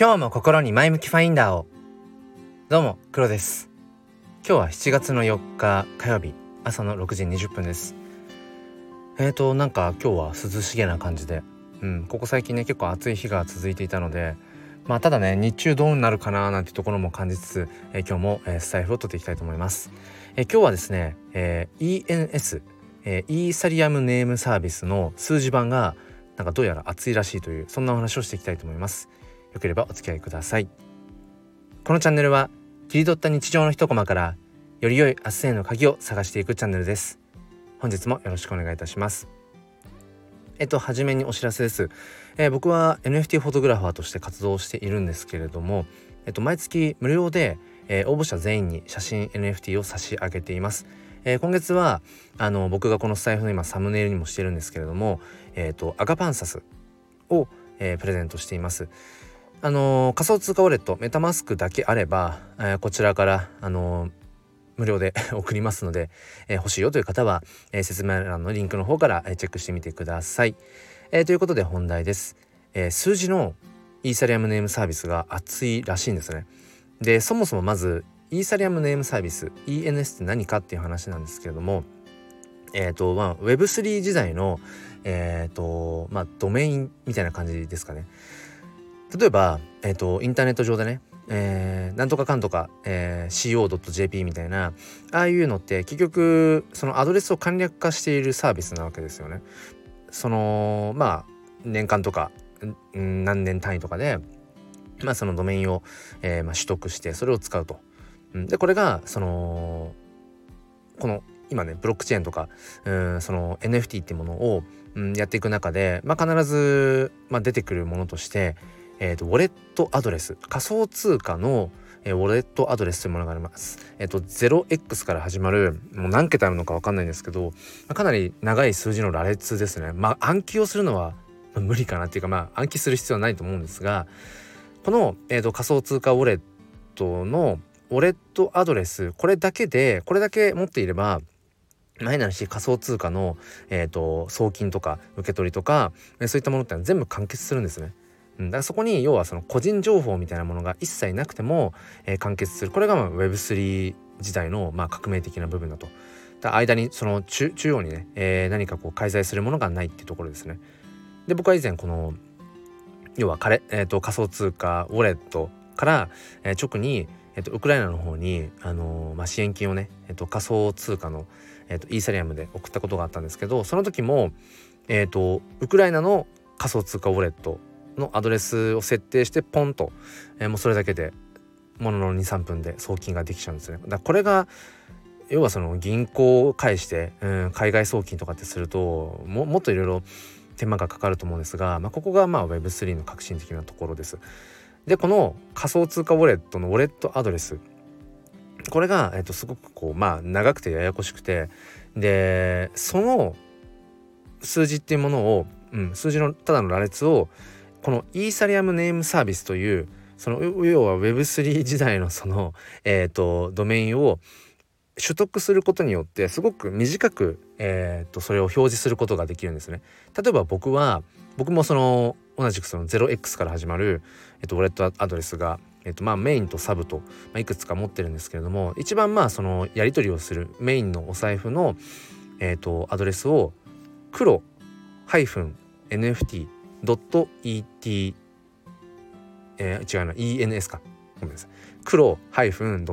今日も心に前向きファインダーを。どうも黒です。今日は7月の4日火曜日。朝の6時20分です。えーとなんか今日は涼しげな感じで。うんここ最近ね結構暑い日が続いていたのでまあただね日中どうなるかななんてところも感じつつ、えー、今日も、えー、スタイフを取っていきたいと思います、えー、今日はですね、えー、ENS えー、イーサリアムネームサービスの数字版がなんかどうやら熱いらしいというそんなお話をしていきたいと思います。よければお付き合いください。このチャンネルは切り取った日常の一コマからより良い明日への鍵を探していくチャンネルです。本日もよろしくお願いいたします。えっと初めにお知らせです、えー、僕は NFT フォトグラファーとして活動しているんですけれどもえっと毎月無料で、えー、応募者全員に写真 NFT を差し上げています。えー、今月はあの僕がこのスタイフの今サムネイルにもしてるんですけれども、えーと、アガパンサスを、えー、プレゼントしています。あのー、仮想通貨ウォレットメタマスクだけあれば、えー、こちらから、あのー、無料で 送りますので、え欲しいよという方は、え説明欄のリンクの方から、チェックしてみてください。えということで本題です、え数字のイーサリアムネームサービスが熱いらしいんですね。でそもそもまずイーサリアムネームサービス ENS って何かっていう話なんですけれどもえっ、ー、とまあ Web3 時代のえっ、ー、とまあドメインみたいな感じですかね例えばえっ、ー、とインターネット上でねえー、なんとかかんとか、えー、co.jp みたいなああいうのって結局そのアドレスを簡略化しているサービスなわけですよね。そのまあ年間とか何年単位とかで、まあ、そのドメインを、えーまあ、取得してそれを使うと。でこれがそのこの今ねブロックチェーンとかうんその NFT ってものを、うん、やっていく中で、まあ、必ず、まあ、出てくるものとして、えーと、ウォレットアドレス仮想通貨のえー、ウォレットアドレスというものがあります。えっ、ー、と 0x から始まるもう何桁あるのか分かんないんですけど、まあ、かなり長い数字の羅列ですね。まあ暗記をするのは無理かなっていうかまあ暗記する必要はないと思うんですがこの、えーと仮想通貨ウォレットのウォレットアドレスこれだけでこれだけ持っていれば前なし仮想通貨の、えーと、送金とか受け取りとかそういったものってのは全部完結するんですね。うん、だからそこに要はその個人情報みたいなものが一切なくても、えー、完結するこれがまあ Web3 時代のまあ革命的な部分だと。だ間にその中中央にね、えー、何かこう介在するものがないっていうところですね。で僕は以前この要は仮,、えーと、仮想通貨ウォレットから、えー、直にえっと、ウクライナの方に、あのー、まあ、支援金をね、えっと、仮想通貨の、えっと、イーサリアムで送ったことがあったんですけどその時も、えっと、ウクライナの仮想通貨ウォレットのアドレスを設定してポンと、えー、もうそれだけでものの23分で送金ができちゃうんですね。だこれが要はその銀行を介して、うん、海外送金とかってするとももっといろいろ手間がかかると思うんですが、まあ、ここがまあ Web3 の革新的なところです。でこの仮想通貨ウォレットのウォレットアドレスこれが、えっと、すごくこうまあ長くてややこしくてでその数字っていうものを、うん、数字のただの羅列をこのイーサリアムネームサービスというその要は Web3 時代のその、えーと、ドメインを取得することによってすごく短く、えーとそれを表示することができるんですね。例えば僕は僕もその同じくその 0x から始まる、えっと、ウォレットアドレスが、えっと、まあメインとサブと、まあ、いくつか持ってるんですけれども一番まあそのやり取りをするメインのお財布の、えっと、アドレスを黒 -nft .et えー、違うな ENS か。ごめんなさい。黒ハイフン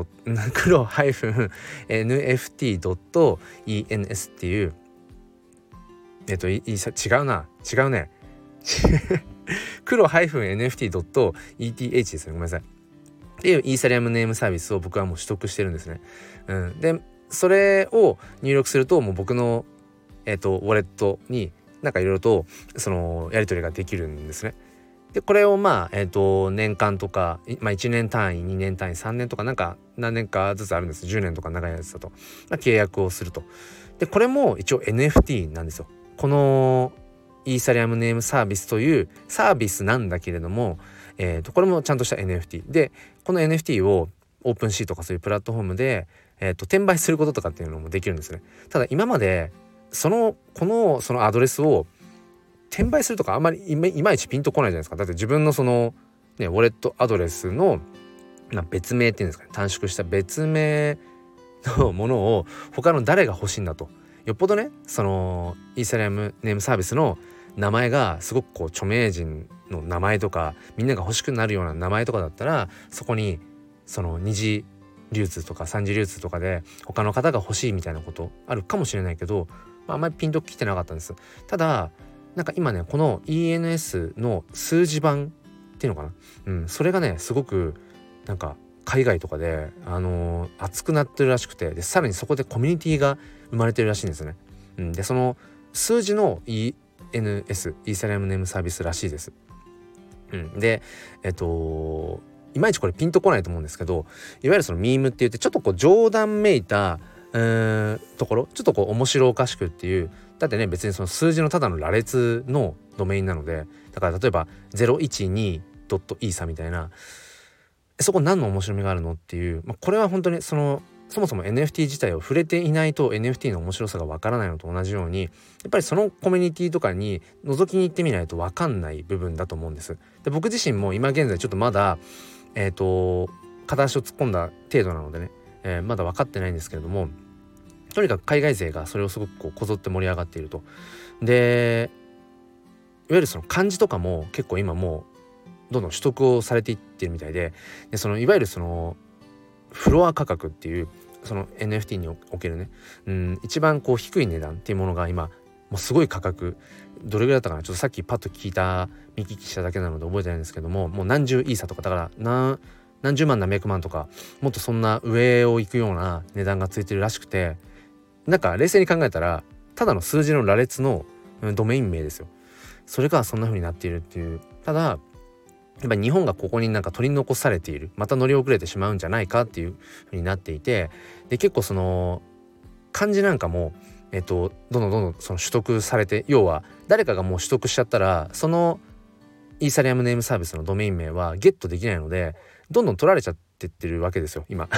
黒ハイフン NFT.ens っていうえっといい違うな。違うね。黒 -nft.eth ですね。ごめんなさい。っていうイーサリアムネームサービスを僕はもう取得してるんですね。うん、でそれを入力するともう僕の、えーと、ウォレットになんかいろいろとそのやり取りができるんですね。でこれをまあ、えーと、年間とか、まあ、1年単位2年単位3年とかなんか何年かずつあるんです10年とか長いやつだと、まあ、契約をすると。でこれも一応 NFT なんですよ。この Ethereum Name Service というサービスなんだけれども、えー、とこれもちゃんとした NFT でこの NFT を OpenSea とかそういうプラットフォームで、えー、と転売することとかっていうのもできるんですね。ただ今までそのこのそのアドレスを転売するとかあんまりいまいちピンとこないじゃないですか。だって自分のそのね、ウォレットアドレスの、別名っていうんですかね短縮した別名のものを他の誰が欲しいんだとよっぽどねそのイーサリアムネームサービスの名前がすごくこう著名人の名前とかみんなが欲しくなるような名前とかだったらそこにその二次流通とか三次流通とかで他の方が欲しいみたいなことあるかもしれないけど、まあ、あんまりピンときてなかったんですただなんか今ねこの ENS の数字版っていうのかな、うん、それがねすごくなんか海外とかで、あのー、熱くなってるらしくてでさらにそこでコミュニティが生まれてるらしいんですね。うん、でその数字の ENS イーサリアムネームサービスらしいです。うん、でえっといまいちこれピンとこないと思うんですけどいわゆるそのミームって言ってちょっとこう冗談めいたうんところちょっとこう面白おかしくっていうだってね別にその数字のただの羅列のドメインなのでだから例えば 012.isa みたいなそこ何の面白みがあるのっていう、まあ、これは本当にそのそもそも NFT 自体を触れていないと NFT の面白さがわからないのと同じようにやっぱりそのコミュニティとかに覗きに行ってみないとわかんない部分だと思うんです。で僕自身も今現在ちょっとまだえっ、ー、と片足を突っ込んだ程度なのでね、えー、まだ分かってないんですけれどもとにかく海外勢がそれをすごくこうこぞって盛り上がっていると。でいわゆるその漢字とかも結構今もうどんどん取得をされていってるみたいででそのいわゆるそのフロア価格っていうその NFT におけるねうん一番こう低い値段っていうものが今もうすごい価格どれぐらいだったかな？ちょっとさっきパッと聞いた見聞きしただけなので覚えてないんですけどももう何十イーサとかだから何何十万何百万とかもっとそんな上を行くような値段がついてるらしくてなんか冷静に考えたらただの数字の羅列のドメイン名ですよ。それがそんな風になっているっていうただやっぱ日本がここになんか取り残されているまた乗り遅れてしまうんじゃないかっていう風になっていてで結構その漢字なんかもえっとどんどんどんどんその取得されて要は誰かがもう取得しちゃったらそのイーサリアムネームサービスのドメイン名はゲットできないのでどんどん取られちゃってってるわけですよ今。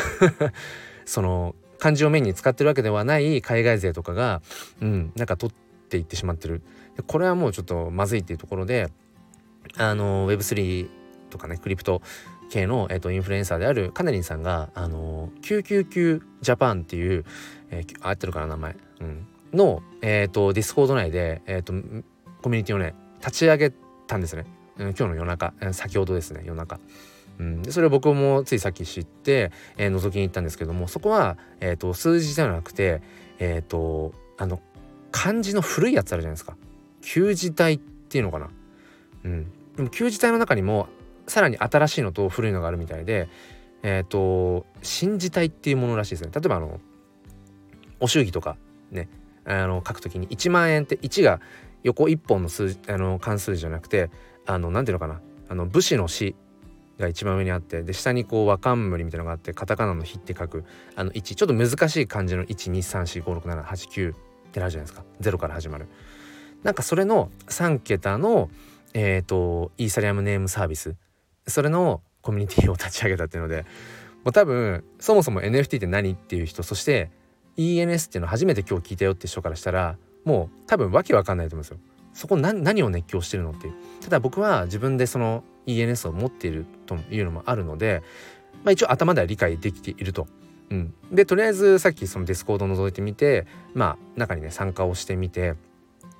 その漢字をメインに使ってるわけではない海外勢とかがうんなんか取っていってしまってる。これはもうちょっとまずいっていうところであの Web3 とかねクリプト系の、えーと、インフルエンサーであるカネリンさんがあの999ジャパンっていう、えー、合ってるかな名前、うん、の、えーと、ディスコード内で、えーと、コミュニティをね立ち上げたんですね、うん、今日の夜中、先ほどですね夜中。うん、それを僕もついさっき知って、えー、覗きに行ったんですけどもそこは、えー、と数字ではなくてえっ、ー、とあの漢字の古いやつあるじゃないですか旧字体っていうのかな。うん、でも旧字体の中にもさらに新しいのと古いのがあるみたいでえっ、ー、と新字体っていうものらしいですね。例えばあのお祝儀とかねあの書くときに1万円って1が横1本の数あの関数じゃなくてあの何ていうのかなあの武士の死が一番上にあってで下にこう和冠みたいなのがあってカタカナの「日」って書くあの1ちょっと難しい漢字の123456789ってなるじゃないですか。0から始まる。なんかそれの3桁のえっ、ー、とイーサリアムネームサービス。それのコミュニティを立ち上げたっていうのでもう多分そもそも NFT って何っていう人そして ENS っていうの初めて今日聞いたよって人からしたらもう多分わけわかんないと思うんですよ。そこ何何を熱狂してるのっていう。ただ僕は自分でその ENS を持っているというのもあるので、まあ、一応頭では理解できていると。うん、でとりあえずさっきそのディスコードを覗いてみてまあ中にね参加をしてみて、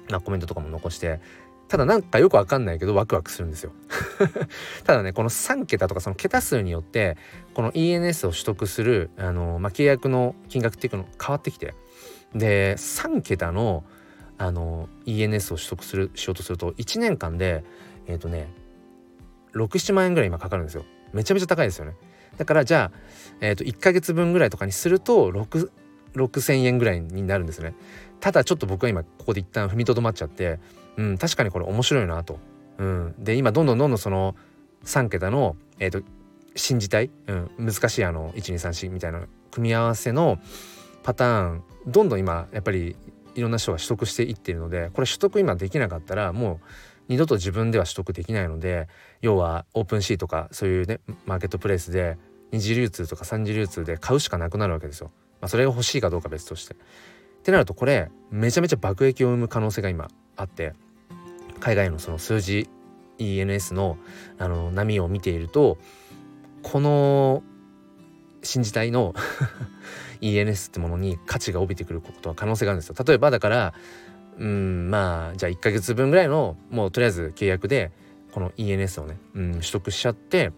まあ、コメントとかも残してただなんかよくわかんないけどワクワクするんですよ ただねこの3桁とかその桁数によってこの ENS を取得するあの、まあ、契約の金額っていうの変わってきてで3桁のあの ENS を取得するしようとすると1年間でえっ、ー、とね67万円ぐらい今かかるんですよ。めちゃめちゃ高いですよね。だからじゃあ、えー、と1ヶ月分ぐらいとかにすると6 6000円ぐらいになるんですね。ただちょっと僕は今ここで一旦踏みとどまっちゃってうん確かにこれ面白いなと、うん、で今どんどんどんどんその3桁のえ、ー、と新字体、うん、難しいあの1234みたいな組み合わせのパターンどんどん今やっぱりいろんな人が取得していっているのでこれ取得今できなかったらもう二度と自分では取得できないので要はオープンシーとかそういうねマーケットプレイスで二次流通とか三次流通で買うしかなくなるわけですよ。まあ、それが欲しいかどうか別として。ってなるとこれめちゃめちゃ爆撃を生む可能性が今あって海外のその数字 ENS のあの波を見ているとこの新時代の ENS ってものに価値が帯びてくることは可能性があるんですよ。例えばだからうんまあじゃあ1ヶ月分ぐらいのもうとりあえず契約でこの ENS をね、うん、取得しちゃって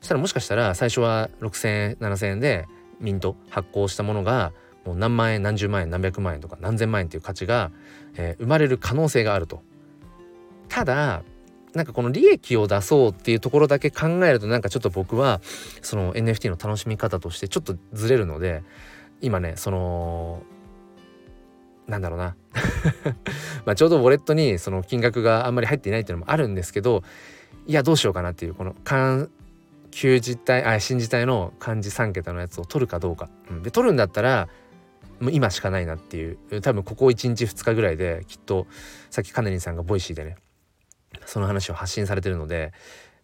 そしたらもしかしたら最初は6,000円7,000円でミント発行したものがもう何万円何十万円何百万円とか何千万円っていう価値が、えー、生まれる可能性があると。ただなんかこの利益を出そうっていうところだけ考えるとなんかちょっと僕はその NFT の楽しみ方としてちょっとずれるので今ねそのなんだろうな。まあちょうどウォレットにその金額があんまり入っていないっていうのもあるんですけどいやどうしようかなっていうこの旧字体あ新字体の漢字3桁のやつを取るかどうか、うん、で取るんだったらもう今しかないなっていう。多分ここ1日2日ぐらいできっとさっきカネリンさんがボイシーでねその話を発信されてるので、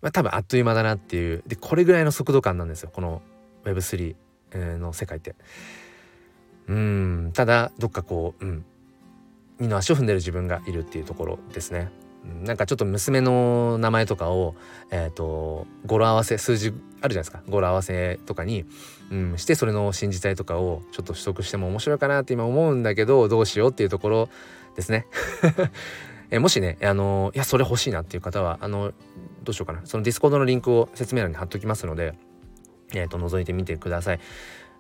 まあ、多分あっという間だなっていう。でこれぐらいの速度感なんですよこの Web3 の世界って。うんただどっかこう、うん、二の足を踏んでる自分がいるっていうところですね。なんかちょっと娘の名前とかを、えーと、語呂合わせ数字あるじゃないですか語呂合わせとかに、うん、してそれの信じたいとかをちょっと取得しても面白いかなって今思うんだけどどうしようっていうところですね。えもしねあのいやそれ欲しいなっていう方はあのどうしようかなそのディスコードのリンクを説明欄に貼っときますので、えーと、覗いてみてください。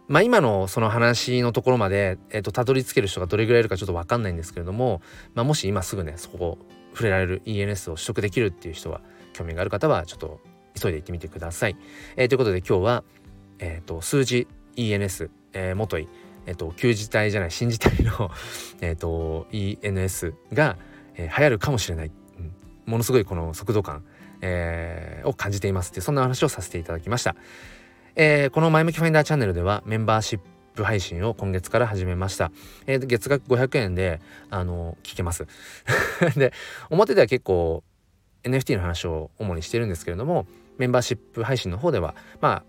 まあ今のその話のところまで、えーと、たどり着ける人がどれぐらいいるかちょっと分かんないんですけれども、まあ、もし今すぐねそこ触れられる ENS を取得できるっていう人は興味がある方はちょっと急いで行ってみてください。えー、ということで今日は、えーと、数字 ENS、えー、もとい、えーと、旧字体じゃない新字体の えと ENS が、えー、流行るかもしれない、うん、ものすごいこの速度感、えー、を感じていますってそんな話をさせていただきました。えー、この前向きファインダーチャンネルではメンバーシップ配信を今月から始めました。えー、月額500円で、あの、聞けます。で、表では結構 NFT の話を主にしてるんですけれども、メンバーシップ配信の方では、ま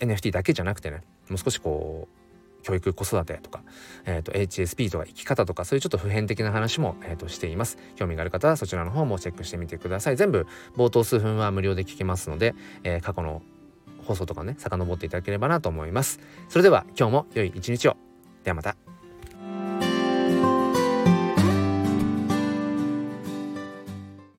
あ、NFT だけじゃなくてね、もう少しこう、教育子育てとか、えーと、HSP とか生き方とかそういうちょっと普遍的な話も、えーと、しています興味がある方はそちらの方もチェックしてみてください全部冒頭数分は無料で聞けますので、えー、過去の放送とかね遡っていただければなと思います。それでは今日も良い一日を。ではまた。